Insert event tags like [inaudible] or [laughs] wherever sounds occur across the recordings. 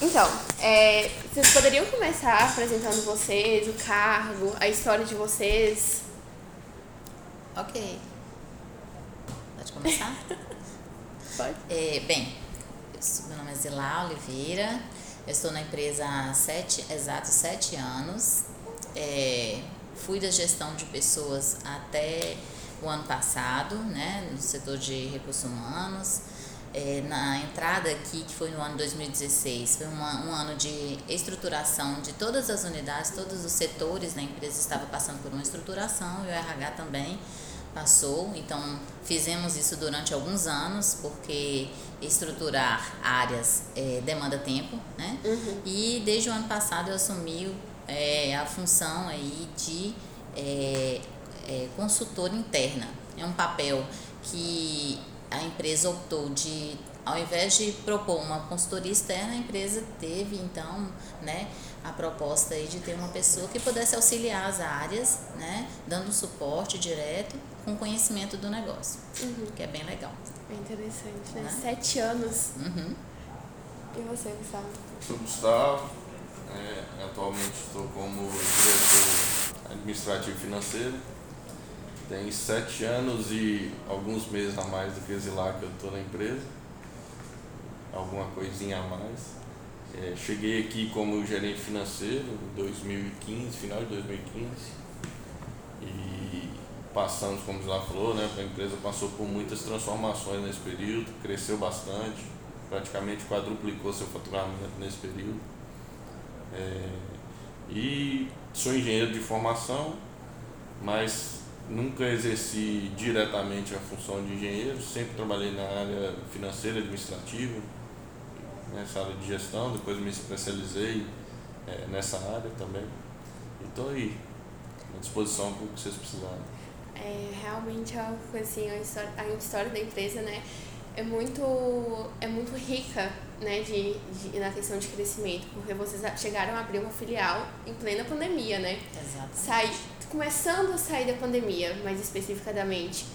Então, é, vocês poderiam começar apresentando vocês, o cargo, a história de vocês? Ok. Pode começar? [laughs] Pode. É, bem, sou- meu nome é Zilá Oliveira, eu estou na empresa há sete, exatos sete anos. É, fui da gestão de pessoas até o ano passado, né, no setor de recursos humanos. É, na entrada aqui, que foi no ano 2016, foi uma, um ano de estruturação de todas as unidades, todos os setores da empresa estavam passando por uma estruturação e o RH também passou. Então, fizemos isso durante alguns anos, porque estruturar áreas eh, demanda tempo, né? E desde o ano passado eu assumi eh, a função aí de eh, eh, consultora interna. É um papel que a empresa optou de, ao invés de propor uma consultoria externa, a empresa teve então, né, a proposta aí de ter uma pessoa que pudesse auxiliar as áreas, né, dando suporte direto com conhecimento do negócio, que é bem legal. É interessante, né? Né? Sete anos. Uhum. E você, Gustavo? Sou Gustavo, é, atualmente estou como diretor administrativo e financeiro. Tenho sete anos e alguns meses a mais do que Zilá que eu estou na empresa. Alguma coisinha a mais. É, cheguei aqui como gerente financeiro em 2015, final de 2015. E passamos, como Zilá falou, né, a empresa passou por muitas transformações nesse período, cresceu bastante, praticamente quadruplicou seu faturamento nesse período. É, e sou engenheiro de formação, mas nunca exerci diretamente a função de engenheiro, sempre trabalhei na área financeira, administrativa, nessa área de gestão, depois me especializei é, nessa área também. E estou aí, à disposição para o que vocês precisarem. É, realmente é assim, a história, a história da empresa, né, é muito, é muito rica, né, de, de, na questão de crescimento, porque vocês chegaram a abrir uma filial em plena pandemia, né? Exato. Sai, começando a sair da pandemia, mais especificadamente.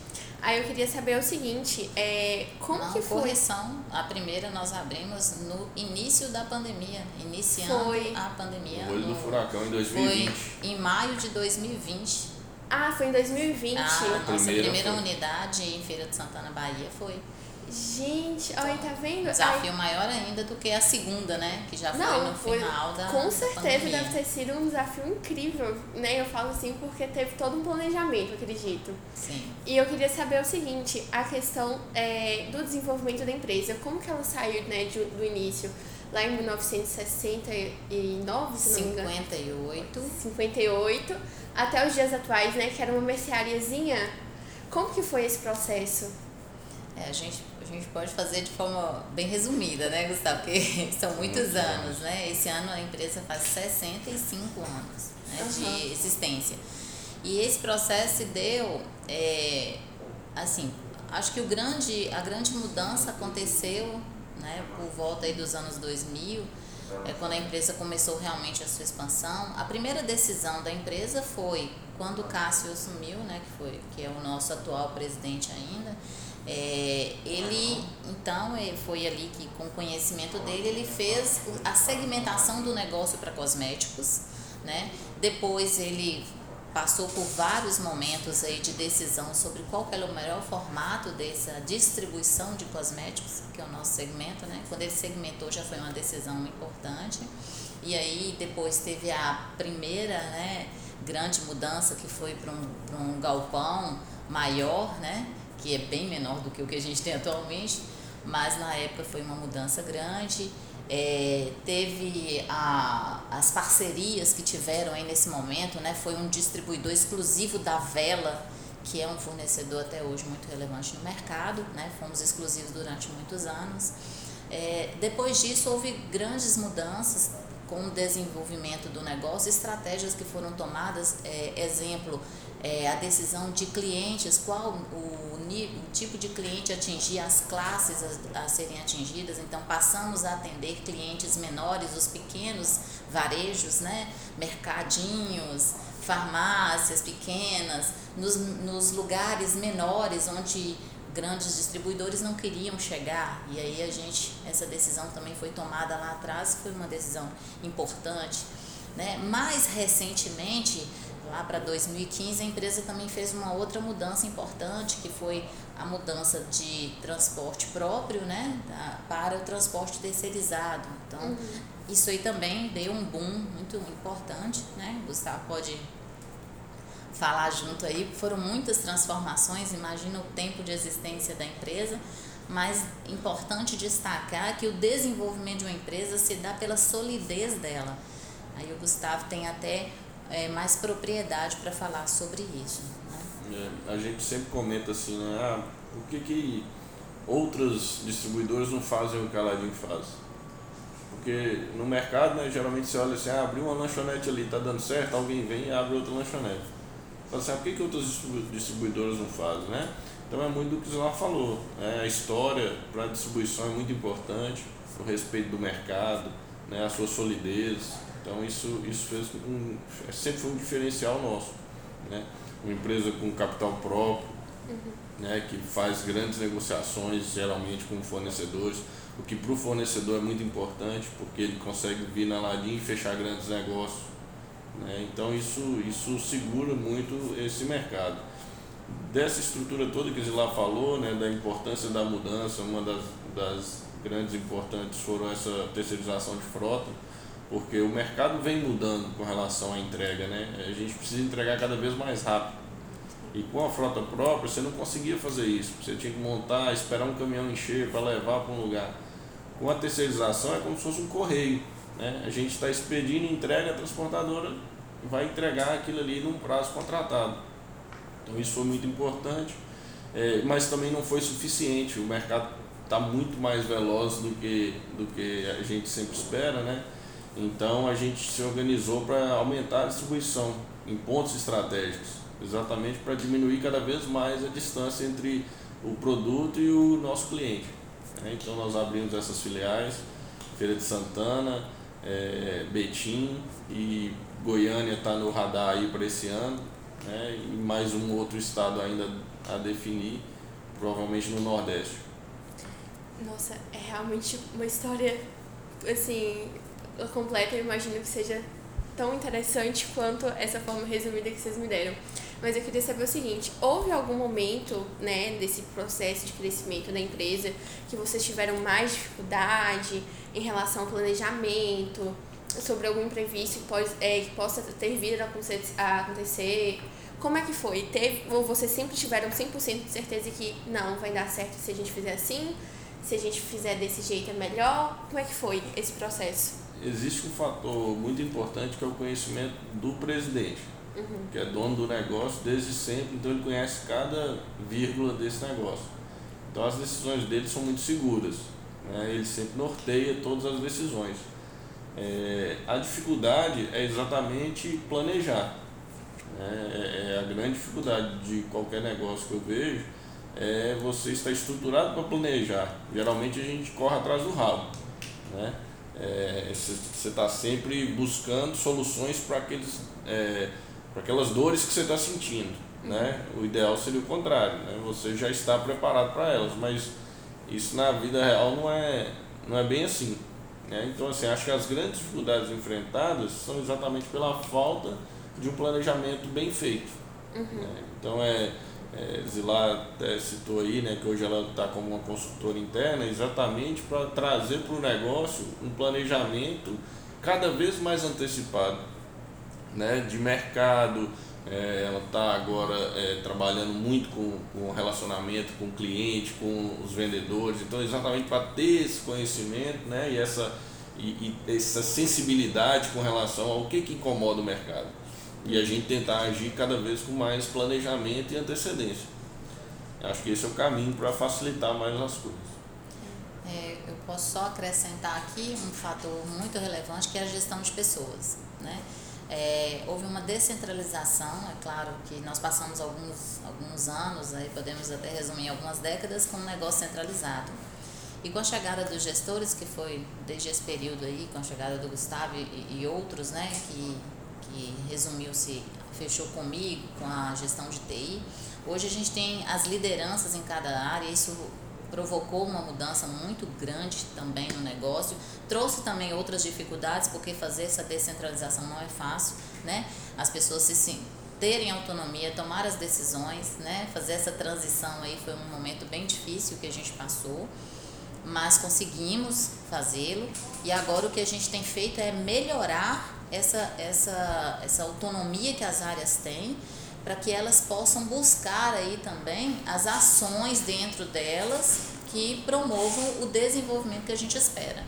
Aí eu queria saber o seguinte, é, como Não, que foi? correção, a primeira nós abrimos no início da pandemia, iniciando Foi. a pandemia. O olho do no- furacão em Foi 2020. em maio de 2020. Ah, foi em 2020. A nossa primeira primeira foi. unidade em Feira de Santana, Bahia, foi. Gente, olha, tá vendo? Desafio Ai, maior ainda do que a segunda, né? Que já foi Não, no foi- final da com certeza pandemia. deve ter sido um desafio incrível, né? Eu falo assim porque teve todo um planejamento, acredito. Sim. E eu queria saber o seguinte, a questão é, do desenvolvimento da empresa, como que ela saiu né, de- do início, lá em 1969, se não me engano, 58. 58, até os dias atuais, né, que era uma merceariazinha. Como que foi esse processo? É, a, gente, a gente pode fazer de forma bem resumida, né, Gustavo? Porque [laughs] são muitos Muitos anos, anos. né? Esse ano a empresa faz 65 anos né, Aham. de existência. E esse processo se deu, é, assim, acho que o grande, a grande mudança aconteceu né, por volta aí dos anos 2000, é quando a empresa começou realmente a sua expansão. A primeira decisão da empresa foi quando o Cássio assumiu, né, que, foi, que é o nosso atual presidente ainda, é, ele, então, ele foi ali que, com o conhecimento dele, ele fez a segmentação do negócio para cosméticos, né? Depois ele passou por vários momentos aí de decisão sobre qual era o melhor formato dessa distribuição de cosméticos, que é o nosso segmento, né? Quando ele segmentou já foi uma decisão importante. E aí depois teve a primeira, né, grande mudança que foi para um, um galpão maior, né? Que é bem menor do que o que a gente tem atualmente, mas na época foi uma mudança grande. É, teve a, as parcerias que tiveram aí nesse momento, né? Foi um distribuidor exclusivo da Vela, que é um fornecedor até hoje muito relevante no mercado, né? Fomos exclusivos durante muitos anos. É, depois disso, houve grandes mudanças com o desenvolvimento do negócio, estratégias que foram tomadas, é, exemplo, é, a decisão de clientes, qual o, o tipo de cliente atingir, as classes a, a serem atingidas, então passamos a atender clientes menores, os pequenos varejos, né? mercadinhos, farmácias pequenas, nos, nos lugares menores onde grandes distribuidores não queriam chegar. E aí a gente essa decisão também foi tomada lá atrás foi uma decisão importante né? Mais recentemente lá para 2015 a empresa também fez uma outra mudança importante que foi a mudança de transporte próprio né? Para o transporte terceirizado. Então uhum. isso aí também deu um boom muito importante né? Gustavo pode falar junto aí. Foram muitas transformações, imagina o tempo de existência da empresa, mas importante destacar que o desenvolvimento de uma empresa se dá pela solidez dela. Aí o Gustavo tem até é, mais propriedade para falar sobre isso. Né? É, a gente sempre comenta assim, né? Ah, por que, que outras distribuidoras não fazem o que a Aladdin faz? Porque no mercado, né, geralmente você olha assim, ah, abriu uma lanchonete ali, tá dando certo, alguém vem e abre outra lanchonete. Fala assim, ah, por que, que outras distribuidoras não fazem, né? Então é muito do que o Zé falou. Né? A história para a distribuição é muito importante, o respeito do mercado, né? a sua solidez. Então isso, isso fez um, é, sempre foi um diferencial nosso. Né? Uma empresa com capital próprio, uhum. né? que faz grandes negociações geralmente com fornecedores, o que para o fornecedor é muito importante, porque ele consegue vir na ladinha e fechar grandes negócios né? Então isso, isso segura muito esse mercado. Dessa estrutura toda que Zilá falou, né, da importância da mudança, uma das, das grandes importantes foram essa terceirização de frota, porque o mercado vem mudando com relação à entrega, né? A gente precisa entregar cada vez mais rápido. E com a frota própria você não conseguia fazer isso. Você tinha que montar, esperar um caminhão encher para levar para um lugar. Com a terceirização é como se fosse um correio. Né? A gente está expedindo entrega, a transportadora vai entregar aquilo ali num prazo contratado. Então isso foi muito importante, é, mas também não foi suficiente. O mercado está muito mais veloz do que, do que a gente sempre espera, né? Então a gente se organizou para aumentar a distribuição em pontos estratégicos, exatamente para diminuir cada vez mais a distância entre o produto e o nosso cliente. Né? Então nós abrimos essas filiais, Feira de Santana, é, Betim e Goiânia está no radar aí para esse ano, né? e mais um outro estado ainda a definir, provavelmente no Nordeste. Nossa, é realmente uma história assim completa. Eu imagino que seja tão interessante quanto essa forma resumida que vocês me deram. Mas eu queria saber o seguinte: houve algum momento, né, desse processo de crescimento da empresa que vocês tiveram mais dificuldade em relação ao planejamento, sobre algum imprevisto que, pode, é, que possa ter vindo a acontecer? Como é que foi? Teve, ou vocês sempre tiveram 100% de certeza que não, vai dar certo se a gente fizer assim? Se a gente fizer desse jeito é melhor? Como é que foi esse processo? Existe um fator muito importante que é o conhecimento do presidente, uhum. que é dono do negócio desde sempre, então ele conhece cada vírgula desse negócio. Então as decisões dele são muito seguras, né? ele sempre norteia todas as decisões. É, a dificuldade é exatamente planejar. Né? É, é a grande dificuldade de qualquer negócio que eu vejo é você estar estruturado para planejar. Geralmente a gente corre atrás do rabo. Né? É, você está sempre buscando soluções para aqueles é, para aquelas dores que você está sentindo. Né? O ideal seria o contrário, né? você já está preparado para elas, mas isso na vida real não é, não é bem assim. Né? Então, assim, acho que as grandes dificuldades enfrentadas são exatamente pela falta de um planejamento bem feito. Uhum. Né? Então, é, é, Zilá até citou aí, né, que hoje ela está como uma consultora interna, exatamente para trazer para o negócio um planejamento cada vez mais antecipado né, de mercado, é, ela está agora é, trabalhando muito com, com relacionamento com o cliente, com os vendedores, então exatamente para ter esse conhecimento né, e, essa, e, e, essa sensibilidade com relação ao que, que incomoda o mercado. E a gente tentar agir cada vez com mais planejamento e antecedência. Acho que esse é o caminho para facilitar mais as coisas. É, eu posso só acrescentar aqui um fator muito relevante que é a gestão de pessoas. Né? É, houve uma descentralização, é claro que nós passamos alguns, alguns anos, aí podemos até resumir algumas décadas, com um negócio centralizado. E com a chegada dos gestores, que foi desde esse período aí, com a chegada do Gustavo e, e outros, né, que, que resumiu-se, fechou comigo, com a gestão de TI, Hoje a gente tem as lideranças em cada área, isso provocou uma mudança muito grande também no negócio, trouxe também outras dificuldades, porque fazer essa descentralização não é fácil, né? As pessoas se sim, terem autonomia, tomar as decisões, né? Fazer essa transição aí foi um momento bem difícil que a gente passou, mas conseguimos fazê-lo e agora o que a gente tem feito é melhorar essa, essa, essa autonomia que as áreas têm para que elas possam buscar aí também as ações dentro delas que promovam o desenvolvimento que a gente espera.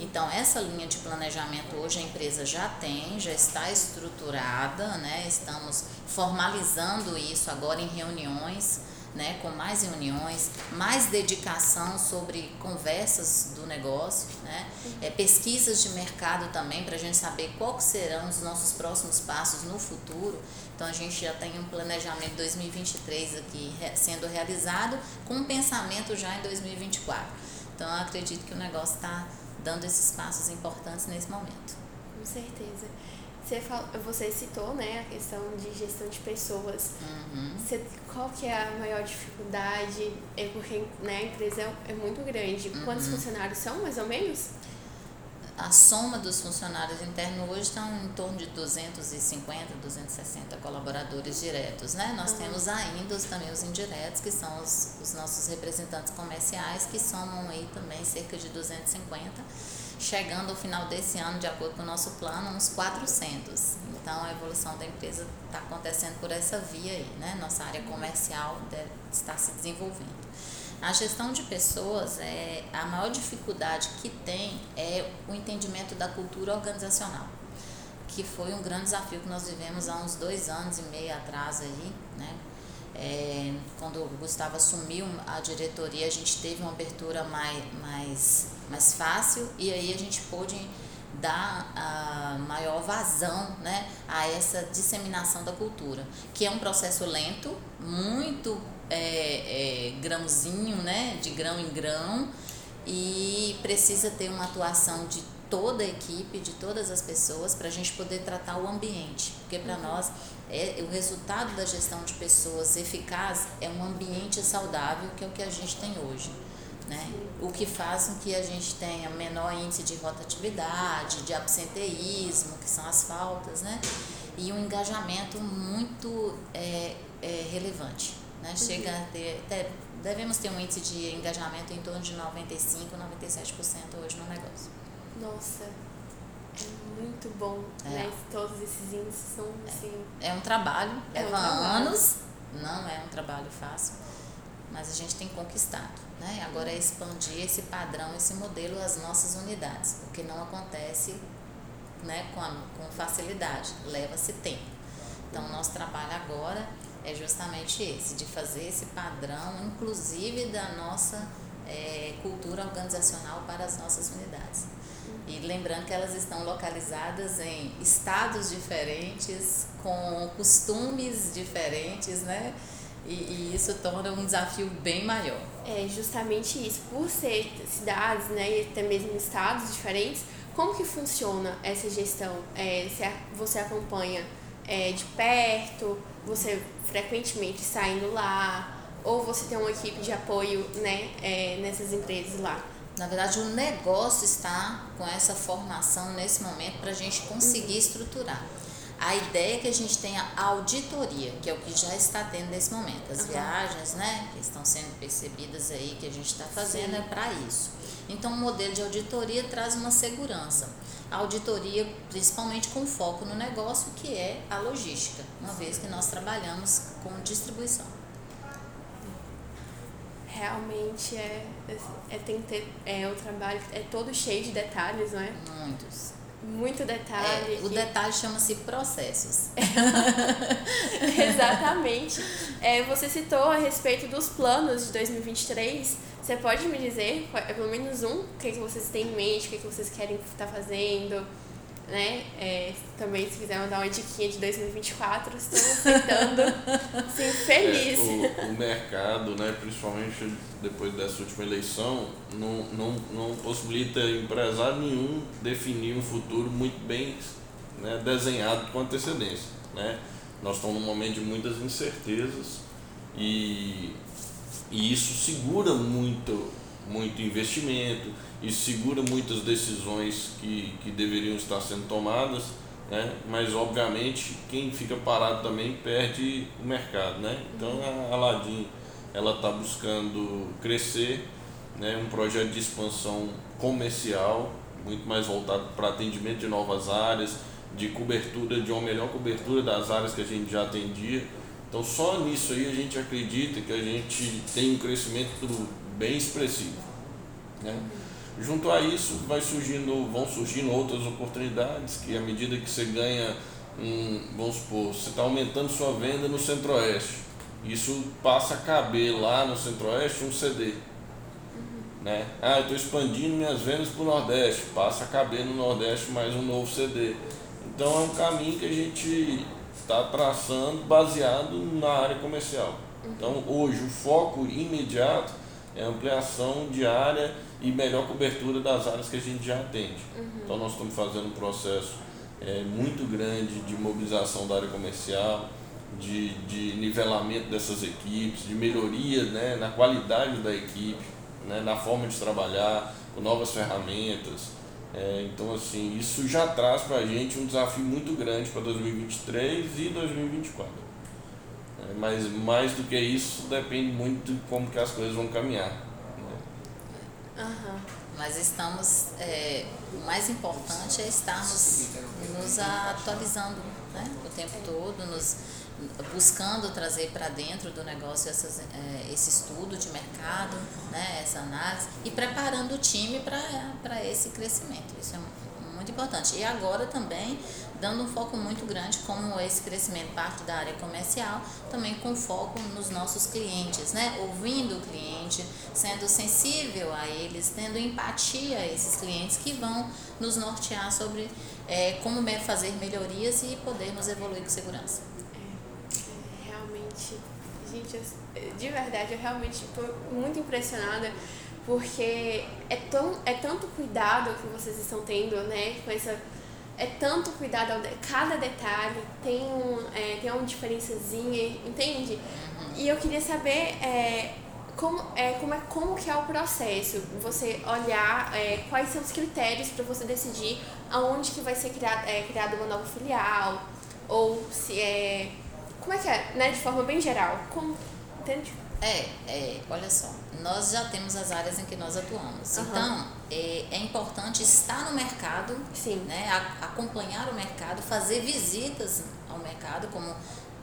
Então, essa linha de planejamento hoje a empresa já tem, já está estruturada, né? estamos formalizando isso agora em reuniões né, com mais reuniões, mais dedicação sobre conversas do negócio, né, é, pesquisas de mercado também para a gente saber quais serão os nossos próximos passos no futuro. Então a gente já tem um planejamento 2023 aqui sendo realizado com um pensamento já em 2024. Então eu acredito que o negócio está dando esses passos importantes nesse momento. Com certeza. Você, fala, você citou né, a questão de gestão de pessoas. Uhum. Você, qual que é a maior dificuldade? É porque né, a empresa é muito grande. Uhum. Quantos funcionários são, mais ou menos? A soma dos funcionários internos hoje estão em torno de 250, 260 colaboradores diretos. Né? Nós uhum. temos ainda os, também os indiretos, que são os, os nossos representantes comerciais, que somam aí também cerca de 250 chegando ao final desse ano, de acordo com o nosso plano, uns 400. Então, a evolução da empresa está acontecendo por essa via aí, né? Nossa área comercial estar se desenvolvendo. A gestão de pessoas, é, a maior dificuldade que tem é o entendimento da cultura organizacional, que foi um grande desafio que nós vivemos há uns dois anos e meio atrás aí, né? É, quando o Gustavo assumiu a diretoria, a gente teve uma abertura mais, mais mais fácil e aí a gente pôde dar a maior vazão né, a essa disseminação da cultura, que é um processo lento, muito é, é, grãozinho, né, de grão em grão, e precisa ter uma atuação de toda a equipe, de todas as pessoas, para a gente poder tratar o ambiente, porque para uhum. nós é, o resultado da gestão de pessoas eficaz é um ambiente saudável, que é o que a gente tem hoje né? O que faz com que a gente tenha menor índice de rotatividade, de absenteísmo, que são as faltas, né? E um engajamento muito é, é, relevante, né? Chega a ter, até, devemos ter um índice de engajamento em torno de 95, 97% hoje no negócio. Nossa, é muito bom, é. né? Todos esses índices são assim. É, é um trabalho, leva é um trabalho. anos, não é um trabalho fácil, mas a gente tem conquistado. Né? Agora é expandir esse padrão, esse modelo às nossas unidades, o que não acontece né, com, a, com facilidade, leva-se tempo. Então, nosso trabalho agora é justamente esse, de fazer esse padrão, inclusive da nossa é, cultura organizacional para as nossas unidades. E lembrando que elas estão localizadas em estados diferentes, com costumes diferentes, né? E, e, isso torna um desafio bem maior. É justamente isso. Por ser cidades, né, e até mesmo estados diferentes, como que funciona essa gestão? É, você acompanha é, de perto, você frequentemente está indo lá, ou você tem uma equipe de apoio né, é, nessas empresas lá? Na verdade, o negócio está com essa formação nesse momento para a gente conseguir uhum. estruturar. A ideia é que a gente tenha auditoria, que é o que já está tendo nesse momento. As uhum. viagens, né, que estão sendo percebidas aí, que a gente está fazendo, Sim. é para isso. Então, o modelo de auditoria traz uma segurança. A auditoria, principalmente com foco no negócio, que é a logística, uma vez que nós trabalhamos com distribuição. Realmente é, é tem que ter, é, o trabalho é todo cheio de detalhes, não é? Muitos muito detalhe. É, o detalhe chama-se processos. [laughs] Exatamente. É, você citou a respeito dos planos de 2023. Você pode me dizer, pelo menos um, o que, que vocês têm em mente, o que, que vocês querem estar fazendo? Né? É, também se quiser mandar uma diquinha de 2024, estou aceitando. [laughs] Sim, feliz. É, o, o, mercado, né, principalmente depois dessa última eleição, não, não, não possibilita empresário nenhum definir um futuro muito bem né, desenhado com antecedência. Né? Nós estamos num momento de muitas incertezas E, e isso segura muito, muito investimento, isso segura muitas decisões que, que deveriam estar sendo tomadas, né? mas obviamente quem fica parado também perde o mercado. Né? Então a Aladim ela está buscando crescer, né? um projeto de expansão comercial, muito mais voltado para atendimento de novas áreas, de cobertura, de uma melhor cobertura das áreas que a gente já atendia. Então só nisso aí a gente acredita que a gente tem um crescimento bem expressivo. Né? Junto a isso vai surgindo, vão surgindo outras oportunidades que à medida que você ganha um, vamos supor, você está aumentando sua venda no Centro-Oeste. Isso passa a caber lá no Centro-Oeste um CD. Né? Ah, eu estou expandindo minhas vendas para o Nordeste, passa a caber no Nordeste mais um novo CD. Então é um caminho que a gente está traçando baseado na área comercial. Então hoje o foco imediato ampliação de área e melhor cobertura das áreas que a gente já atende. Uhum. Então nós estamos fazendo um processo é, muito grande de mobilização da área comercial, de, de nivelamento dessas equipes, de melhoria né, na qualidade da equipe, né, na forma de trabalhar, com novas ferramentas. É, então, assim, isso já traz para a gente um desafio muito grande para 2023 e 2024. É, mas mais do que isso, depende muito de como que as coisas vão caminhar. Né? Uhum. Mas estamos, é, o mais importante é estarmos nos atualizando né, o tempo todo, nos buscando trazer para dentro do negócio essas, é, esse estudo de mercado, né, essa análise, e preparando o time para esse crescimento. Isso é muito importante. E agora também dando um foco muito grande, como esse crescimento parte da área comercial, também com foco nos nossos clientes, né? ouvindo o cliente, sendo sensível a eles, tendo empatia a esses clientes que vão nos nortear sobre é, como fazer melhorias e podermos evoluir com segurança gente, de verdade, eu realmente estou muito impressionada porque é, tão, é tanto cuidado que vocês estão tendo, né, com essa é tanto cuidado cada detalhe tem um é, tem uma diferençazinha entende e eu queria saber é, como é como é como que é o processo você olhar é, quais são os critérios para você decidir aonde que vai ser criado é, criado uma nova filial ou se é como é que é, né? De forma bem geral. Como, entende? É, é, olha só, nós já temos as áreas em que nós atuamos. Uhum. Então, é, é, importante estar no mercado, Sim. Né, a, acompanhar o mercado, fazer visitas ao mercado, como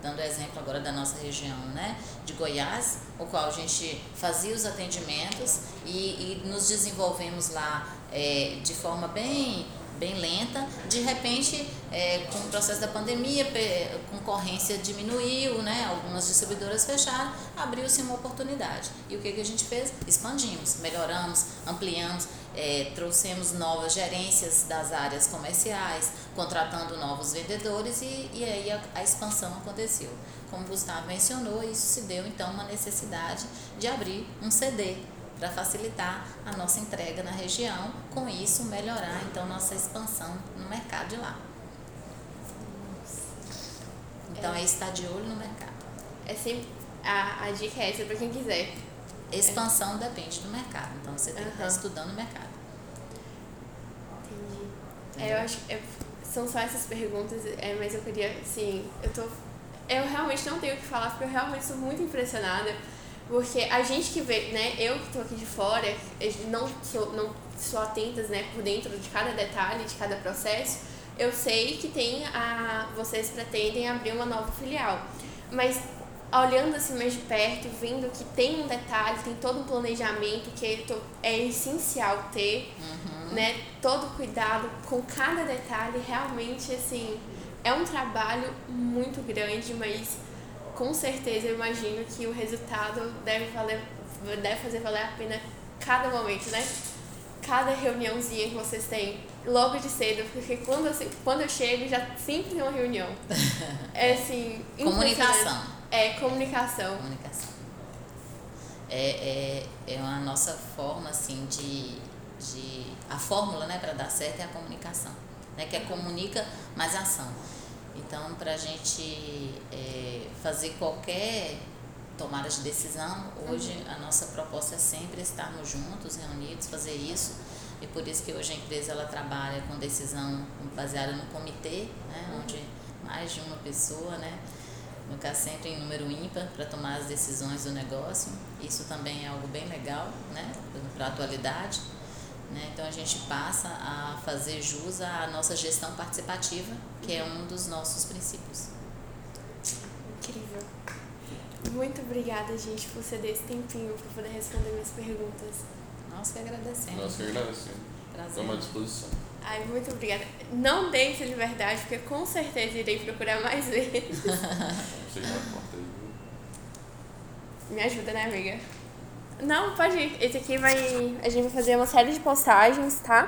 dando exemplo agora da nossa região né, de Goiás, o qual a gente fazia os atendimentos e, e nos desenvolvemos lá é, de forma bem bem lenta. De repente, é, com o processo da pandemia, a concorrência diminuiu, né? algumas distribuidoras fecharam, abriu-se uma oportunidade. E o que, que a gente fez? Expandimos, melhoramos, ampliamos, é, trouxemos novas gerências das áreas comerciais, contratando novos vendedores e, e aí a, a expansão aconteceu. Como o Gustavo mencionou, isso se deu então uma necessidade de abrir um CD para facilitar a nossa entrega na região, com isso melhorar então nossa expansão no mercado de lá. Então é, é estar de olho no mercado. É sempre a, a dica é essa para quem quiser. Expansão é. depende do mercado, então você tem que estar estudando o mercado. Entendi. É, eu acho que é, são só essas perguntas, é, mas eu queria, assim, eu tô. Eu realmente não tenho o que falar, porque eu realmente sou muito impressionada porque a gente que vê, né, eu que estou aqui de fora, não sou, não sou atentas, né, por dentro de cada detalhe, de cada processo, eu sei que tem a, vocês pretendem abrir uma nova filial. Mas olhando assim mais de perto, vendo que tem um detalhe, tem todo um planejamento que é essencial ter, uhum. né, todo cuidado com cada detalhe, realmente assim, é um trabalho muito grande, mas com certeza eu imagino que o resultado deve valer deve fazer valer a pena cada momento, né? Cada reuniãozinha que vocês têm logo de cedo, porque quando eu, quando eu chego já sempre tem uma reunião. [laughs] É assim, comunicação. É, comunicação. Comunicação. É, é, é a nossa forma assim de, de a fórmula, né, para dar certo é a comunicação, né, que é comunica mais ação. Então, para a gente é, fazer qualquer tomada de decisão. Hoje uhum. a nossa proposta é sempre estarmos juntos, reunidos, fazer isso. E por isso que hoje a empresa ela trabalha com decisão baseada no comitê, né, uhum. onde mais de uma pessoa, né, no caso sempre em número ímpar, para tomar as decisões do negócio. Isso também é algo bem legal né, para a atualidade. Né? Então a gente passa a fazer jus à nossa gestão participativa, que é um dos nossos princípios. Incrível. Muito obrigada, gente, por ceder esse tempinho para poder responder minhas perguntas. Nós que agradecemos. Nós que agradecemos. Prazer. Estamos à disposição. Ai, muito obrigada. Não deixe de verdade, porque com certeza irei procurar mais vezes. [laughs] Me ajuda, né, amiga? Não, pode ir. Esse aqui vai. A gente vai fazer uma série de postagens, tá?